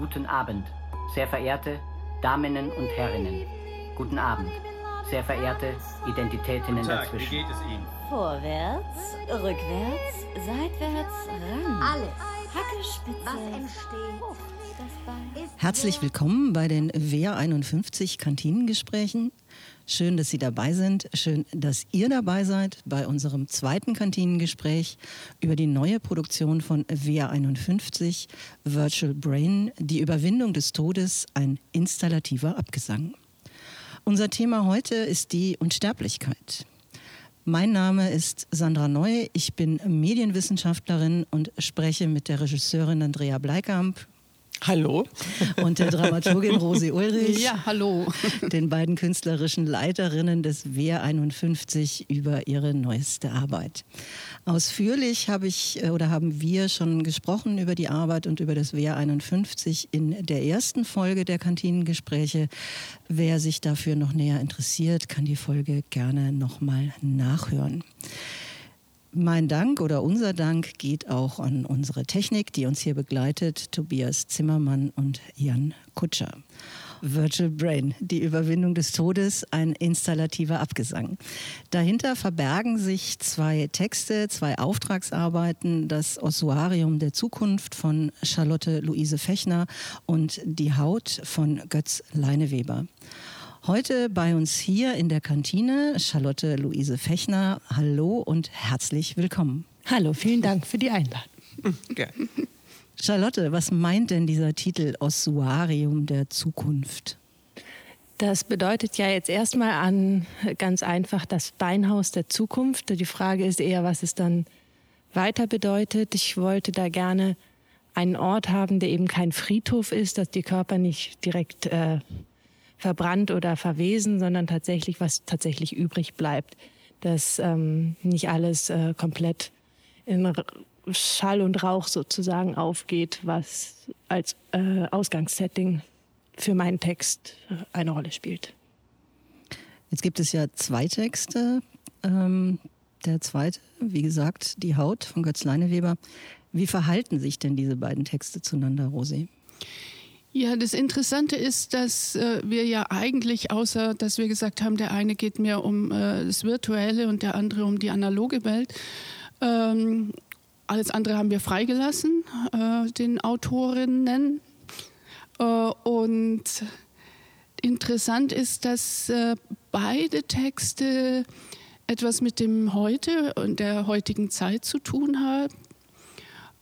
Guten Abend, sehr verehrte Daminnen und Herrinnen. Guten Abend, sehr verehrte Identitätinnen Tag, dazwischen. wie geht es Ihnen? Vorwärts, rückwärts, seitwärts, ran. Alles, Hacke, Spitze, was entsteht, hoch, das Bein. Herzlich willkommen bei den WR 51 Kantinengesprächen. Schön, dass Sie dabei sind. Schön, dass ihr dabei seid bei unserem zweiten Kantinengespräch über die neue Produktion von WR 51, Virtual Brain, die Überwindung des Todes, ein installativer Abgesang. Unser Thema heute ist die Unsterblichkeit. Mein Name ist Sandra Neu, ich bin Medienwissenschaftlerin und spreche mit der Regisseurin Andrea Bleikamp Hallo. und der Dramaturgin Rosi Ulrich, Ja, hallo. den beiden künstlerischen Leiterinnen des WR 51 über ihre neueste Arbeit. Ausführlich habe ich äh, oder haben wir schon gesprochen über die Arbeit und über das WR 51 in der ersten Folge der Kantinengespräche. Wer sich dafür noch näher interessiert, kann die Folge gerne nochmal nachhören. Mein Dank oder unser Dank geht auch an unsere Technik, die uns hier begleitet, Tobias Zimmermann und Jan Kutscher. Virtual Brain, die Überwindung des Todes, ein installativer Abgesang. Dahinter verbergen sich zwei Texte, zwei Auftragsarbeiten, das Ossuarium der Zukunft von Charlotte Luise Fechner und Die Haut von Götz Leineweber. Heute bei uns hier in der Kantine Charlotte Luise Fechner. Hallo und herzlich willkommen. Hallo, vielen Dank für die Einladung. Charlotte, was meint denn dieser Titel Ossuarium der Zukunft? Das bedeutet ja jetzt erstmal an ganz einfach das Beinhaus der Zukunft. Die Frage ist eher, was es dann weiter bedeutet. Ich wollte da gerne einen Ort haben, der eben kein Friedhof ist, dass die Körper nicht direkt äh, verbrannt oder verwesen, sondern tatsächlich, was tatsächlich übrig bleibt. Dass ähm, nicht alles äh, komplett in Schall und Rauch sozusagen aufgeht, was als äh, Ausgangssetting für meinen Text äh, eine Rolle spielt. Jetzt gibt es ja zwei Texte. Ähm, der zweite, wie gesagt, Die Haut von Götz Leineweber. Wie verhalten sich denn diese beiden Texte zueinander, Rosi? Ja, das Interessante ist, dass äh, wir ja eigentlich, außer dass wir gesagt haben, der eine geht mehr um äh, das Virtuelle und der andere um die analoge Welt, ähm, alles andere haben wir freigelassen, äh, den Autorinnen. Äh, und interessant ist, dass äh, beide Texte etwas mit dem Heute und der heutigen Zeit zu tun haben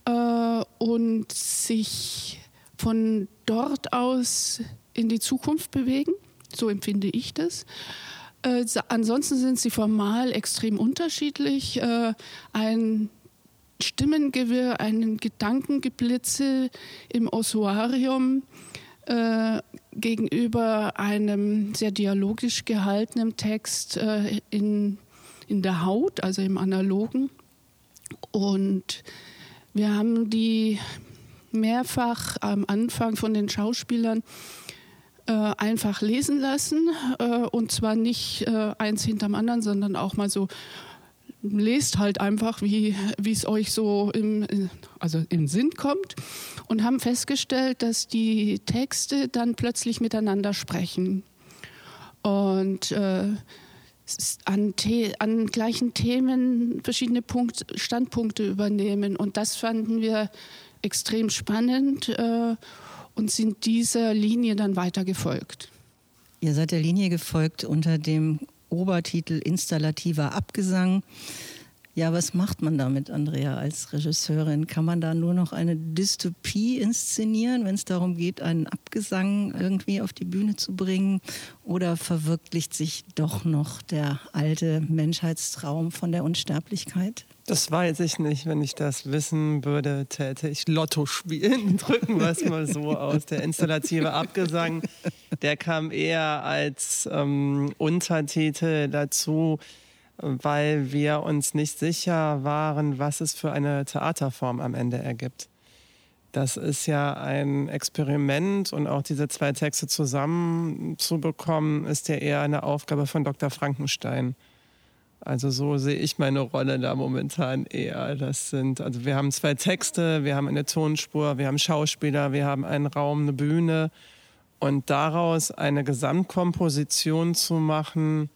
äh, und sich von dort aus in die Zukunft bewegen. So empfinde ich das. Äh, ansonsten sind sie formal extrem unterschiedlich. Äh, ein Stimmengewirr, ein Gedankengeblitze im Ossuarium äh, gegenüber einem sehr dialogisch gehaltenen Text äh, in, in der Haut, also im Analogen. Und wir haben die mehrfach am Anfang von den Schauspielern äh, einfach lesen lassen. Äh, und zwar nicht äh, eins hinterm anderen, sondern auch mal so, lest halt einfach, wie es euch so im, also im Sinn kommt. Und haben festgestellt, dass die Texte dann plötzlich miteinander sprechen. Und äh, an, an, gleichen Themen verschiedene Punkt, Standpunkte übernehmen. Und das fanden wir extrem spannend äh, und sind dieser Linie dann weiter gefolgt. Ihr seid der Linie gefolgt unter dem Obertitel Installativer Abgesang. Ja, was macht man damit, Andrea, als Regisseurin? Kann man da nur noch eine Dystopie inszenieren, wenn es darum geht, einen Abgesang irgendwie auf die Bühne zu bringen? Oder verwirklicht sich doch noch der alte Menschheitstraum von der Unsterblichkeit? Das weiß ich nicht. Wenn ich das wissen würde, täte ich Lotto spielen. Drücken wir es mal so aus. Der installative Abgesang, der kam eher als ähm, Untertitel dazu, weil wir uns nicht sicher waren, was es für eine Theaterform am Ende ergibt. Das ist ja ein Experiment und auch diese zwei Texte zusammenzubekommen, ist ja eher eine Aufgabe von Dr. Frankenstein. Also so sehe ich meine Rolle da momentan eher. Das sind, also wir haben zwei Texte, wir haben eine Tonspur, wir haben Schauspieler, wir haben einen Raum, eine Bühne. Und daraus eine Gesamtkomposition zu machen,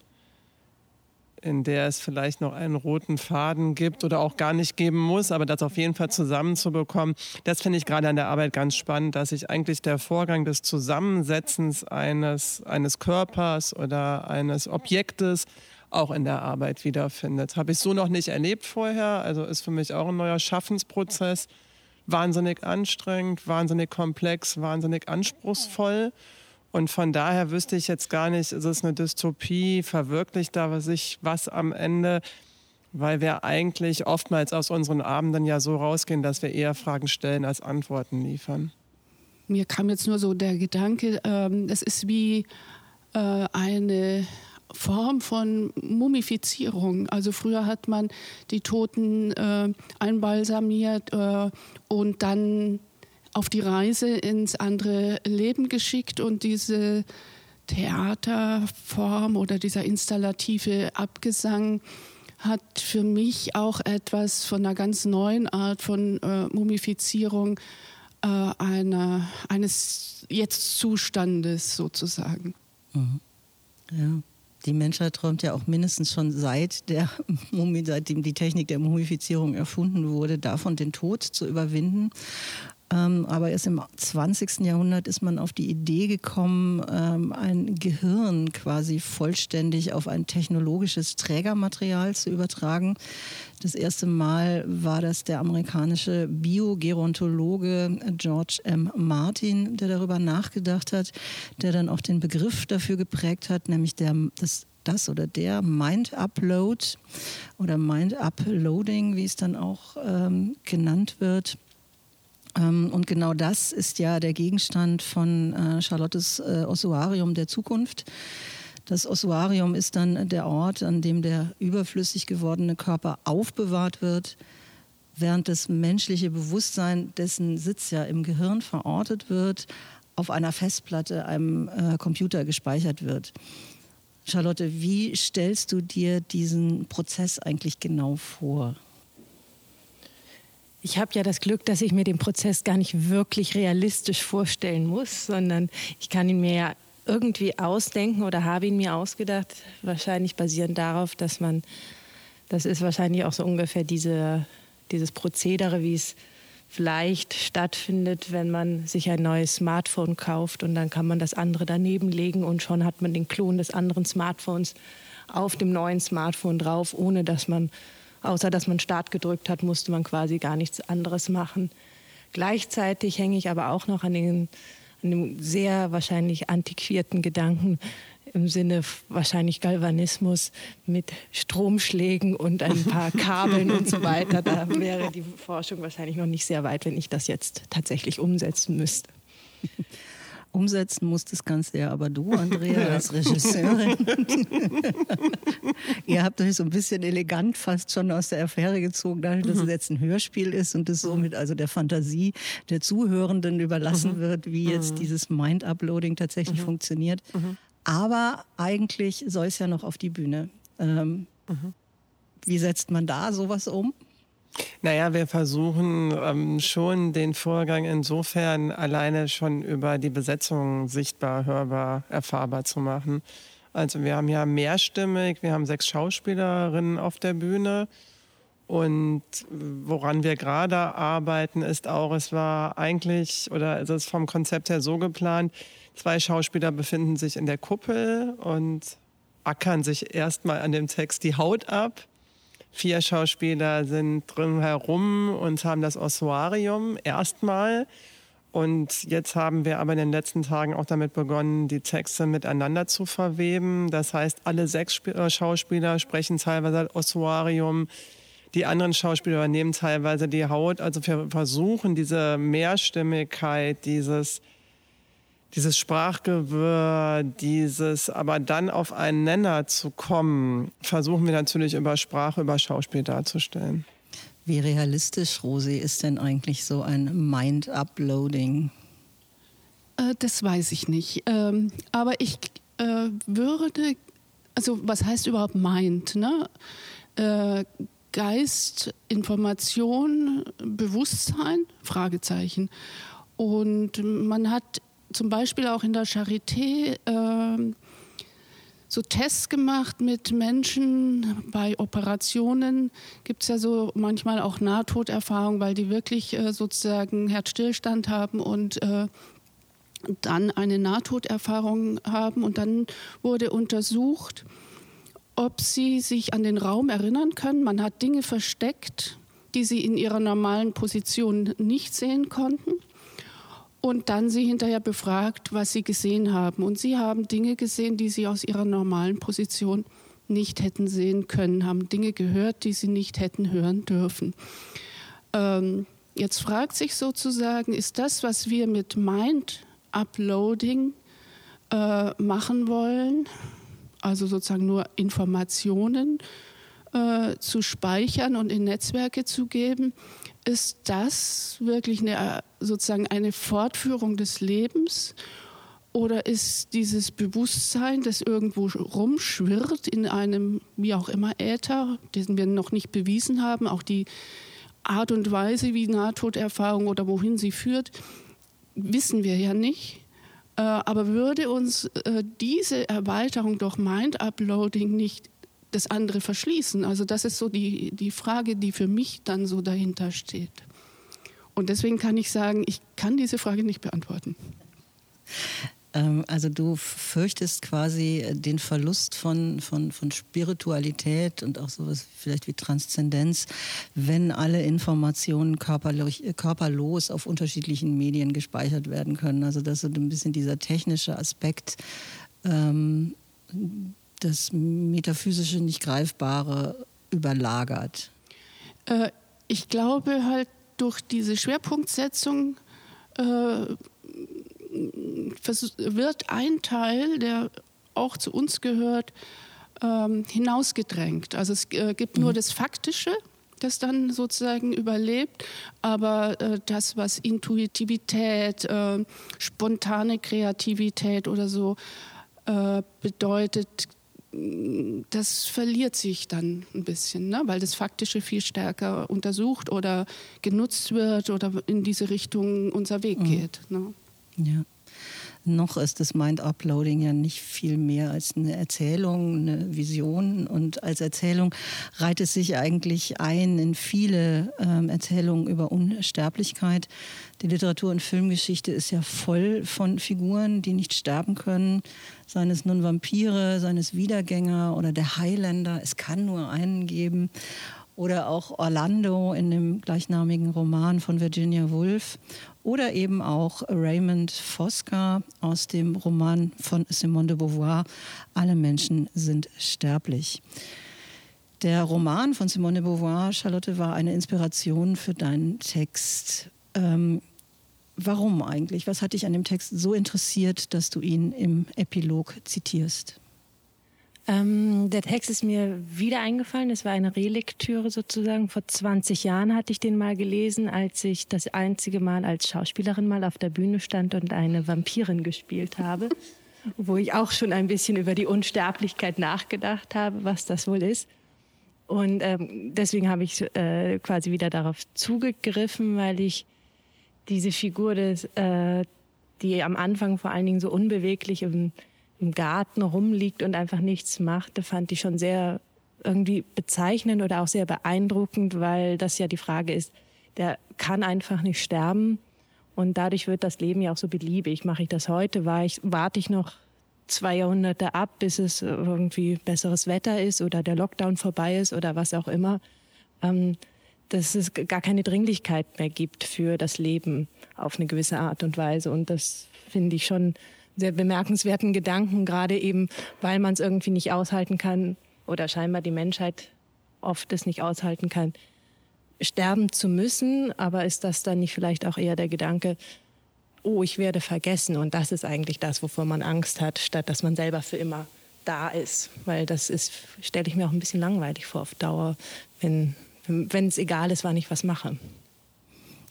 in der es vielleicht noch einen roten Faden gibt oder auch gar nicht geben muss, aber das auf jeden Fall zusammenzubekommen, das finde ich gerade an der Arbeit ganz spannend, dass sich eigentlich der Vorgang des Zusammensetzens eines, eines Körpers oder eines Objektes auch in der Arbeit wiederfindet. Habe ich so noch nicht erlebt vorher, also ist für mich auch ein neuer Schaffensprozess. Wahnsinnig anstrengend, wahnsinnig komplex, wahnsinnig anspruchsvoll. Und von daher wüsste ich jetzt gar nicht, ist es eine Dystopie, verwirklicht da sich was am Ende, weil wir eigentlich oftmals aus unseren Abenden ja so rausgehen, dass wir eher Fragen stellen als Antworten liefern. Mir kam jetzt nur so der Gedanke, ähm, es ist wie äh, eine Form von Mumifizierung. Also früher hat man die Toten äh, einbalsamiert äh, und dann auf die Reise ins andere Leben geschickt und diese Theaterform oder dieser installative Abgesang hat für mich auch etwas von einer ganz neuen Art von äh, Mumifizierung äh, einer, eines Jetzt-Zustandes sozusagen. Mhm. Ja. Die Menschheit träumt ja auch mindestens schon seit der seitdem die Technik der Mumifizierung erfunden wurde, davon den Tod zu überwinden. Ähm, aber erst im 20. Jahrhundert ist man auf die Idee gekommen, ähm, ein Gehirn quasi vollständig auf ein technologisches Trägermaterial zu übertragen. Das erste Mal war das der amerikanische Biogerontologe George M. Martin, der darüber nachgedacht hat, der dann auch den Begriff dafür geprägt hat, nämlich der, das das oder der Mind Upload oder Mind Uploading, wie es dann auch ähm, genannt wird. Ähm, und genau das ist ja der Gegenstand von äh, Charlottes äh, Ossuarium der Zukunft. Das Ossuarium ist dann der Ort, an dem der überflüssig gewordene Körper aufbewahrt wird, während das menschliche Bewusstsein, dessen Sitz ja im Gehirn verortet wird, auf einer Festplatte, einem äh, Computer gespeichert wird. Charlotte, wie stellst du dir diesen Prozess eigentlich genau vor? Ich habe ja das Glück, dass ich mir den Prozess gar nicht wirklich realistisch vorstellen muss, sondern ich kann ihn mir ja irgendwie ausdenken oder habe ihn mir ausgedacht, wahrscheinlich basierend darauf, dass man, das ist wahrscheinlich auch so ungefähr diese, dieses Prozedere, wie es vielleicht stattfindet, wenn man sich ein neues Smartphone kauft und dann kann man das andere daneben legen und schon hat man den Klon des anderen Smartphones auf dem neuen Smartphone drauf, ohne dass man Außer dass man Start gedrückt hat, musste man quasi gar nichts anderes machen. Gleichzeitig hänge ich aber auch noch an, den, an dem sehr wahrscheinlich antiquierten Gedanken im Sinne wahrscheinlich Galvanismus mit Stromschlägen und ein paar Kabeln und so weiter. Da wäre die Forschung wahrscheinlich noch nicht sehr weit, wenn ich das jetzt tatsächlich umsetzen müsste. Umsetzen muss das Ganze ja aber du, Andrea, als Regisseurin. Ihr habt euch so ein bisschen elegant fast schon aus der Affäre gezogen, dadurch, dass es mhm. jetzt ein Hörspiel ist und es somit also der Fantasie der Zuhörenden überlassen mhm. wird, wie jetzt mhm. dieses Mind-Uploading tatsächlich funktioniert. Aber eigentlich soll es ja noch auf die Bühne. Ähm, wie setzt man da sowas um? Naja, wir versuchen ähm, schon den Vorgang insofern alleine schon über die Besetzung sichtbar, hörbar, erfahrbar zu machen. Also wir haben ja mehrstimmig, wir haben sechs Schauspielerinnen auf der Bühne. Und woran wir gerade arbeiten, ist auch, es war eigentlich, oder es ist vom Konzept her so geplant, zwei Schauspieler befinden sich in der Kuppel und ackern sich erstmal an dem Text die Haut ab Vier Schauspieler sind drumherum und haben das Ossuarium erstmal. Und jetzt haben wir aber in den letzten Tagen auch damit begonnen, die Texte miteinander zu verweben. Das heißt, alle sechs äh, Schauspieler sprechen teilweise Ossuarium. Die anderen Schauspieler übernehmen teilweise die Haut. Also wir versuchen diese Mehrstimmigkeit, dieses dieses Sprachgewirr, dieses aber dann auf einen Nenner zu kommen, versuchen wir natürlich über Sprache, über Schauspiel darzustellen. Wie realistisch, Rosi, ist denn eigentlich so ein Mind-Uploading? Äh, das weiß ich nicht. Ähm, aber ich äh, würde also was heißt überhaupt Mind? Ne? Äh, Geist, Information, Bewusstsein? Fragezeichen. Und man hat zum Beispiel auch in der Charité äh, so Tests gemacht mit Menschen bei Operationen. Gibt es ja so manchmal auch Nahtoderfahrungen, weil die wirklich äh, sozusagen Herzstillstand haben und äh, dann eine Nahtoderfahrung haben. Und dann wurde untersucht, ob sie sich an den Raum erinnern können. Man hat Dinge versteckt, die sie in ihrer normalen Position nicht sehen konnten und dann sie hinterher befragt, was sie gesehen haben. Und sie haben Dinge gesehen, die sie aus ihrer normalen Position nicht hätten sehen können, haben Dinge gehört, die sie nicht hätten hören dürfen. Ähm, jetzt fragt sich sozusagen, ist das, was wir mit Mind Uploading äh, machen wollen, also sozusagen nur Informationen äh, zu speichern und in Netzwerke zu geben, ist das wirklich eine, sozusagen eine Fortführung des Lebens? Oder ist dieses Bewusstsein, das irgendwo rumschwirrt in einem, wie auch immer, Äther, den wir noch nicht bewiesen haben, auch die Art und Weise, wie Nahtoderfahrung oder wohin sie führt, wissen wir ja nicht. Äh, aber würde uns äh, diese Erweiterung durch Mind-Uploading nicht das andere verschließen? Also das ist so die, die Frage, die für mich dann so dahinter steht. Und deswegen kann ich sagen, ich kann diese Frage nicht beantworten. Ähm, also du fürchtest quasi den Verlust von, von, von Spiritualität und auch sowas vielleicht wie Transzendenz, wenn alle Informationen körperlos, körperlos auf unterschiedlichen Medien gespeichert werden können. Also das ist ein bisschen dieser technische Aspekt. Ähm, das Metaphysische, nicht Greifbare überlagert? Äh, ich glaube halt durch diese Schwerpunktsetzung äh, wird ein Teil, der auch zu uns gehört, ähm, hinausgedrängt. Also es äh, gibt nur mhm. das Faktische, das dann sozusagen überlebt, aber äh, das, was Intuitivität, äh, spontane Kreativität oder so äh, bedeutet, das verliert sich dann ein bisschen, ne? weil das Faktische viel stärker untersucht oder genutzt wird oder in diese Richtung unser Weg mhm. geht. Ne? Ja. Noch ist das Mind-Uploading ja nicht viel mehr als eine Erzählung, eine Vision. Und als Erzählung reiht es sich eigentlich ein in viele ähm, Erzählungen über Unsterblichkeit. Die Literatur- und Filmgeschichte ist ja voll von Figuren, die nicht sterben können, seien es nun Vampire, seien es Wiedergänger oder der Highlander. Es kann nur einen geben. Oder auch Orlando in dem gleichnamigen Roman von Virginia Woolf. Oder eben auch Raymond Fosca aus dem Roman von Simone de Beauvoir, Alle Menschen sind sterblich. Der Roman von Simone de Beauvoir, Charlotte, war eine Inspiration für deinen Text. Ähm, warum eigentlich? Was hat dich an dem Text so interessiert, dass du ihn im Epilog zitierst? Ähm, der Text ist mir wieder eingefallen. Es war eine Relektüre sozusagen. Vor 20 Jahren hatte ich den mal gelesen, als ich das einzige Mal als Schauspielerin mal auf der Bühne stand und eine Vampirin gespielt habe. wo ich auch schon ein bisschen über die Unsterblichkeit nachgedacht habe, was das wohl ist. Und ähm, deswegen habe ich äh, quasi wieder darauf zugegriffen, weil ich diese Figur des, äh, die am Anfang vor allen Dingen so unbeweglich im, im Garten rumliegt und einfach nichts macht, fand ich schon sehr irgendwie bezeichnend oder auch sehr beeindruckend, weil das ja die Frage ist, der kann einfach nicht sterben und dadurch wird das Leben ja auch so beliebig. Mache ich das heute, war ich, warte ich noch zwei Jahrhunderte ab, bis es irgendwie besseres Wetter ist oder der Lockdown vorbei ist oder was auch immer. Ähm, dass es gar keine Dringlichkeit mehr gibt für das Leben auf eine gewisse Art und Weise. Und das finde ich schon sehr bemerkenswerten Gedanken, gerade eben, weil man es irgendwie nicht aushalten kann oder scheinbar die Menschheit oft es nicht aushalten kann, sterben zu müssen. Aber ist das dann nicht vielleicht auch eher der Gedanke, oh, ich werde vergessen und das ist eigentlich das, wovor man Angst hat, statt dass man selber für immer da ist. Weil das ist, stelle ich mir auch ein bisschen langweilig vor auf Dauer, wenn wenn es egal ist, wann ich was mache.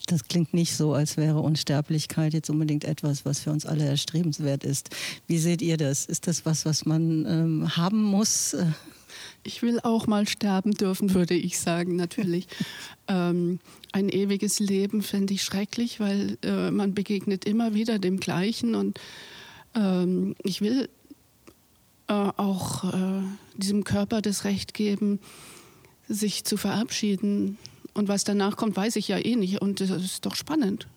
Das klingt nicht so, als wäre Unsterblichkeit jetzt unbedingt etwas, was für uns alle erstrebenswert ist. Wie seht ihr das? Ist das was, was man ähm, haben muss? Ich will auch mal sterben dürfen, würde ich sagen, natürlich. ähm, ein ewiges Leben fände ich schrecklich, weil äh, man begegnet immer wieder dem Gleichen und ähm, ich will äh, auch äh, diesem Körper das Recht geben, sich zu verabschieden. Und was danach kommt, weiß ich ja eh nicht. Und das ist doch spannend.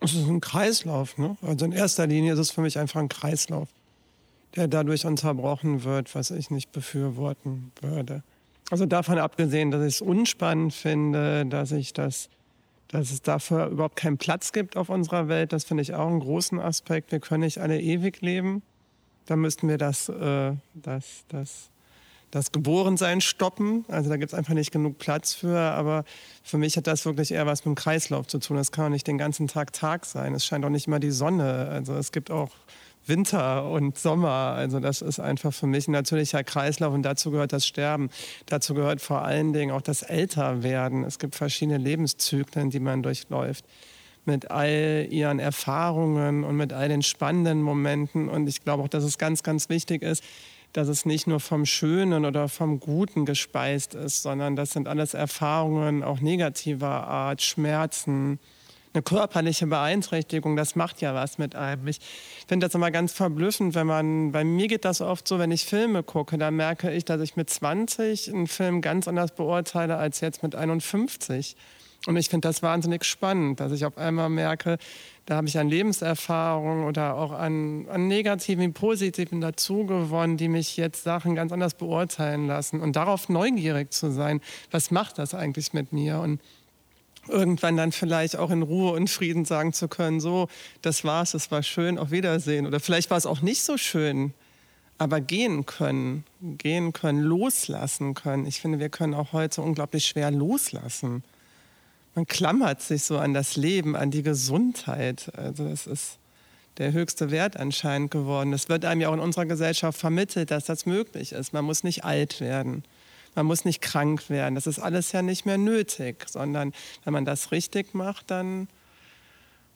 Es ist ein Kreislauf. Ne? Also in erster Linie ist es für mich einfach ein Kreislauf, der dadurch unterbrochen wird, was ich nicht befürworten würde. Also davon abgesehen, dass ich es unspannend finde, dass ich das, dass es dafür überhaupt keinen Platz gibt auf unserer Welt, das finde ich auch einen großen Aspekt. Wir können nicht alle ewig leben. Da müssten wir das, äh, das, das das Geborensein stoppen. Also da gibt es einfach nicht genug Platz für. Aber für mich hat das wirklich eher was mit dem Kreislauf zu tun. Das kann auch nicht den ganzen Tag Tag sein. Es scheint auch nicht immer die Sonne. Also es gibt auch Winter und Sommer. Also das ist einfach für mich ein natürlicher Kreislauf und dazu gehört das Sterben. Dazu gehört vor allen Dingen auch das Älterwerden. Es gibt verschiedene Lebenszyklen, die man durchläuft mit all ihren Erfahrungen und mit all den spannenden Momenten. Und ich glaube auch, dass es ganz, ganz wichtig ist, dass es nicht nur vom Schönen oder vom Guten gespeist ist, sondern das sind alles Erfahrungen auch negativer Art, Schmerzen, eine körperliche Beeinträchtigung, das macht ja was mit einem. Ich finde das immer ganz verblüffend, wenn man, bei mir geht das oft so, wenn ich Filme gucke, da merke ich, dass ich mit 20 einen Film ganz anders beurteile als jetzt mit 51. Und ich finde das wahnsinnig spannend, dass ich auf einmal merke, da habe ich an Lebenserfahrung oder auch an, an negativen positiven dazugewonnen, die mich jetzt Sachen ganz anders beurteilen lassen. Und darauf neugierig zu sein, was macht das eigentlich mit mir? Und irgendwann dann vielleicht auch in Ruhe und Frieden sagen zu können, so, das war's, es war schön, auf Wiedersehen. Oder vielleicht war es auch nicht so schön, aber gehen können, gehen können, loslassen können. Ich finde, wir können auch heute unglaublich schwer loslassen man klammert sich so an das Leben, an die Gesundheit. Also das ist der höchste Wert anscheinend geworden. Es wird einem ja auch in unserer Gesellschaft vermittelt, dass das möglich ist. Man muss nicht alt werden. Man muss nicht krank werden. Das ist alles ja nicht mehr nötig, sondern wenn man das richtig macht, dann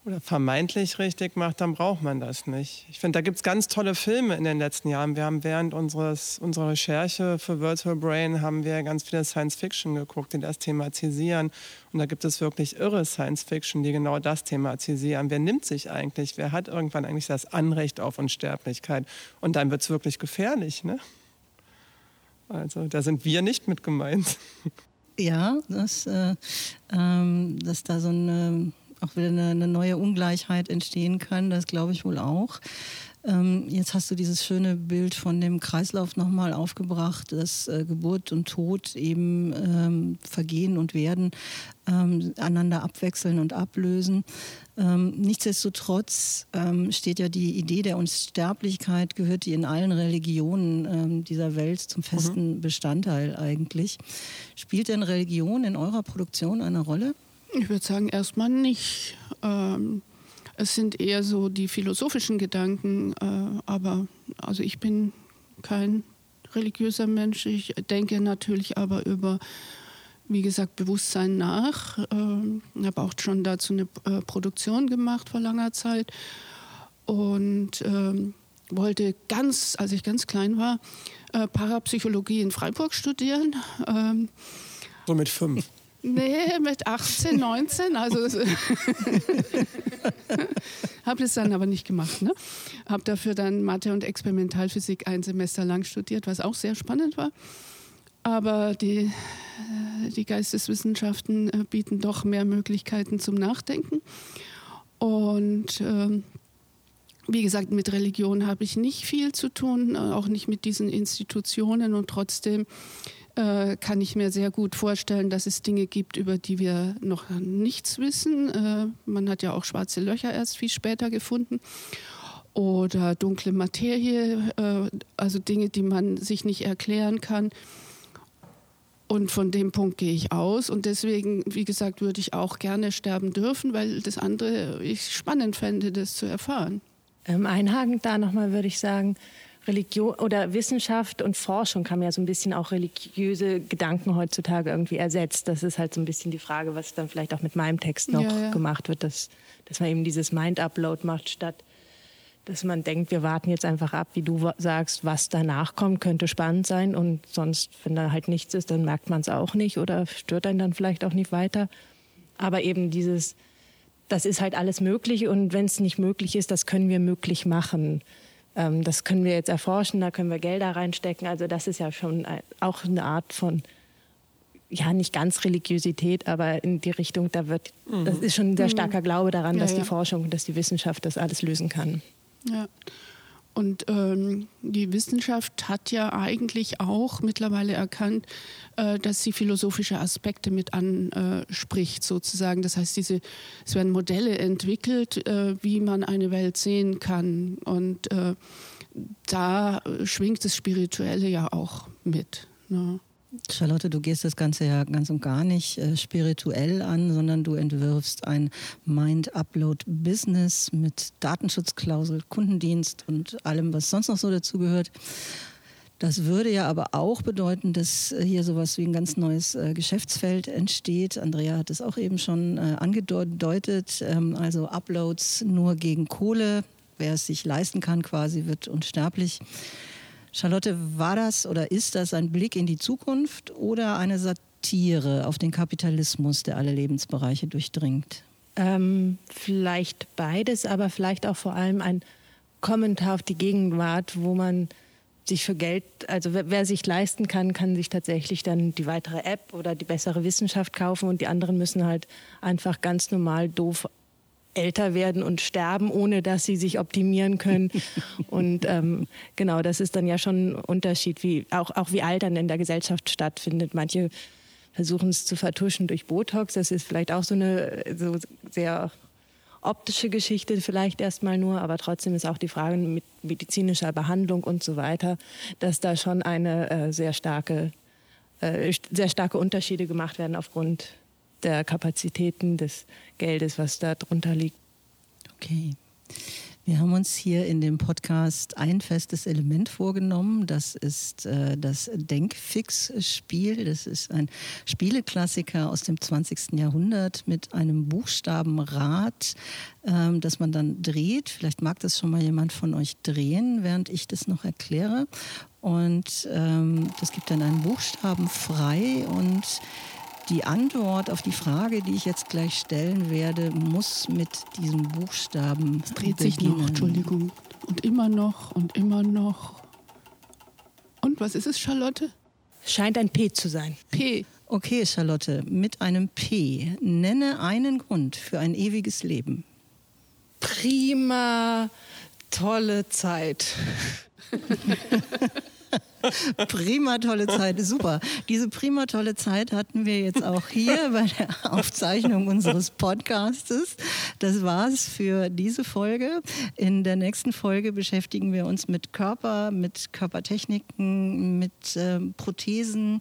oder vermeintlich richtig macht, dann braucht man das nicht. Ich finde, da gibt es ganz tolle Filme in den letzten Jahren. Wir haben während unseres, unserer Recherche für Virtual Brain haben wir ganz viele Science Fiction geguckt, die das thematisieren. Und da gibt es wirklich irre Science Fiction, die genau das thematisieren. Wer nimmt sich eigentlich? Wer hat irgendwann eigentlich das Anrecht auf Unsterblichkeit? Und dann wird es wirklich gefährlich. Ne? Also da sind wir nicht mit gemeint. Ja, dass, äh, ähm, dass da so eine auch wieder eine, eine neue Ungleichheit entstehen kann. Das glaube ich wohl auch. Ähm, jetzt hast du dieses schöne Bild von dem Kreislauf nochmal aufgebracht, dass äh, Geburt und Tod eben ähm, Vergehen und Werden ähm, einander abwechseln und ablösen. Ähm, nichtsdestotrotz ähm, steht ja die Idee der Unsterblichkeit, gehört die in allen Religionen ähm, dieser Welt zum festen mhm. Bestandteil eigentlich. Spielt denn Religion in eurer Produktion eine Rolle? Ich würde sagen, erstmal nicht. Ähm, es sind eher so die philosophischen Gedanken, äh, aber also ich bin kein religiöser Mensch. Ich denke natürlich aber über, wie gesagt, Bewusstsein nach. Ähm, ich habe auch schon dazu eine äh, Produktion gemacht vor langer Zeit und ähm, wollte ganz, als ich ganz klein war, äh, Parapsychologie in Freiburg studieren. Ähm, so mit fünf. Nee, mit 18, 19. Also habe das dann aber nicht gemacht. Ne? Habe dafür dann Mathe und Experimentalphysik ein Semester lang studiert, was auch sehr spannend war. Aber die, äh, die Geisteswissenschaften äh, bieten doch mehr Möglichkeiten zum Nachdenken. Und ähm, wie gesagt, mit Religion habe ich nicht viel zu tun, äh, auch nicht mit diesen Institutionen. Und trotzdem äh, kann ich mir sehr gut vorstellen, dass es Dinge gibt, über die wir noch nichts wissen. Äh, man hat ja auch schwarze Löcher erst viel später gefunden oder dunkle Materie, äh, also Dinge, die man sich nicht erklären kann. Und von dem Punkt gehe ich aus. Und deswegen, wie gesagt, würde ich auch gerne sterben dürfen, weil das andere ich spannend fände, das zu erfahren. Ähm, einhagend da nochmal würde ich sagen, Religion oder Wissenschaft und Forschung haben ja so ein bisschen auch religiöse Gedanken heutzutage irgendwie ersetzt. Das ist halt so ein bisschen die Frage, was dann vielleicht auch mit meinem Text noch Ja, ja. gemacht wird, dass, dass man eben dieses Mind-Upload macht, statt dass man denkt, wir warten jetzt einfach ab, wie du sagst, was danach kommt, könnte spannend sein und sonst, wenn da halt nichts ist, dann merkt man es auch nicht oder stört einen dann vielleicht auch nicht weiter. Aber eben dieses, das ist halt alles möglich und wenn es nicht möglich ist, das können wir möglich machen. Ähm, das können wir jetzt erforschen, da können wir Gelder reinstecken. Also das ist ja schon auch eine Art von, ja nicht ganz Religiosität, aber in die Richtung, da wird, das ist schon ein sehr starker Glaube daran, Ja, dass ja. die Forschung, dass die Wissenschaft das alles lösen kann. Ja. Und ähm, die Wissenschaft hat ja eigentlich auch mittlerweile erkannt, äh, dass sie philosophische Aspekte mit anspricht, sozusagen. Das heißt, diese, es werden Modelle entwickelt, äh, wie man eine Welt sehen kann. Und äh, da schwingt das Spirituelle ja auch mit. Ne? Charlotte, du gehst das Ganze ja ganz und gar nicht äh, spirituell an, sondern du entwirfst ein Mind-Upload-Business mit Datenschutzklausel, Kundendienst und allem, was sonst noch so dazugehört. Das würde ja aber auch bedeuten, dass äh, hier sowas wie ein ganz neues äh, Geschäftsfeld entsteht. Andrea hat es auch eben schon äh, angedeutet. Ähm, also Uploads nur gegen Kohle. Wer es sich leisten kann, quasi wird unsterblich. Charlotte, war das oder ist das ein Blick in die Zukunft oder eine Satire auf den Kapitalismus, der alle Lebensbereiche durchdringt? Ähm, vielleicht beides, aber vielleicht auch vor allem ein Kommentar auf die Gegenwart, wo man sich für Geld, also wer, wer sich leisten kann, kann sich tatsächlich dann die weitere App oder die bessere Wissenschaft kaufen und die anderen müssen halt einfach ganz normal doof älter werden und sterben, ohne dass sie sich optimieren können. und ähm, genau, das ist dann ja schon ein Unterschied, wie auch, auch wie Altern in der Gesellschaft stattfindet. Manche versuchen es zu vertuschen durch Botox. Das ist vielleicht auch so eine so sehr optische Geschichte vielleicht erstmal nur, aber trotzdem ist auch die Frage mit medizinischer Behandlung und so weiter, dass da schon eine äh, sehr starke, äh, sehr starke Unterschiede gemacht werden aufgrund der Kapazitäten des Geldes, was da drunter liegt. Okay. Wir haben uns hier in dem Podcast ein festes Element vorgenommen. Das ist äh, das Denkfix-Spiel. Das ist ein Spieleklassiker aus dem 20. Jahrhundert mit einem Buchstabenrad, ähm, das man dann dreht. Vielleicht mag das schon mal jemand von euch drehen, während ich das noch erkläre. Und ähm, das gibt dann einen Buchstaben frei und die Antwort auf die Frage, die ich jetzt gleich stellen werde, muss mit diesem Buchstaben Dreht sich beginnen. noch, Entschuldigung. Und immer noch und immer noch. Und was ist es, Charlotte? Scheint ein P zu sein. P. Okay, Charlotte, mit einem P. Nenne einen Grund für ein ewiges Leben. Prima, tolle Zeit. Prima tolle Zeit, super. Diese prima tolle Zeit hatten wir jetzt auch hier bei der Aufzeichnung unseres Podcastes. Das war's für diese Folge. In der nächsten Folge beschäftigen wir uns mit Körper, mit Körpertechniken, mit ähm, Prothesen.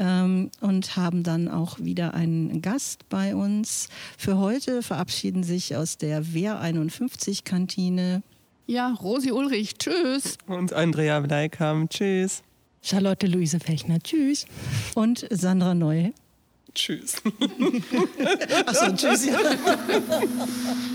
Ähm, und haben dann auch wieder einen Gast bei uns. Für heute verabschieden sich aus der Wehr 51 Kantine Ja, Rosi Ulrich. Tschüss. Und Andrea Bleikam. Tschüss. Charlotte Luise Fechner, tschüss. und Sandra Neu. Tschüss. Achso, tschüss. Ja.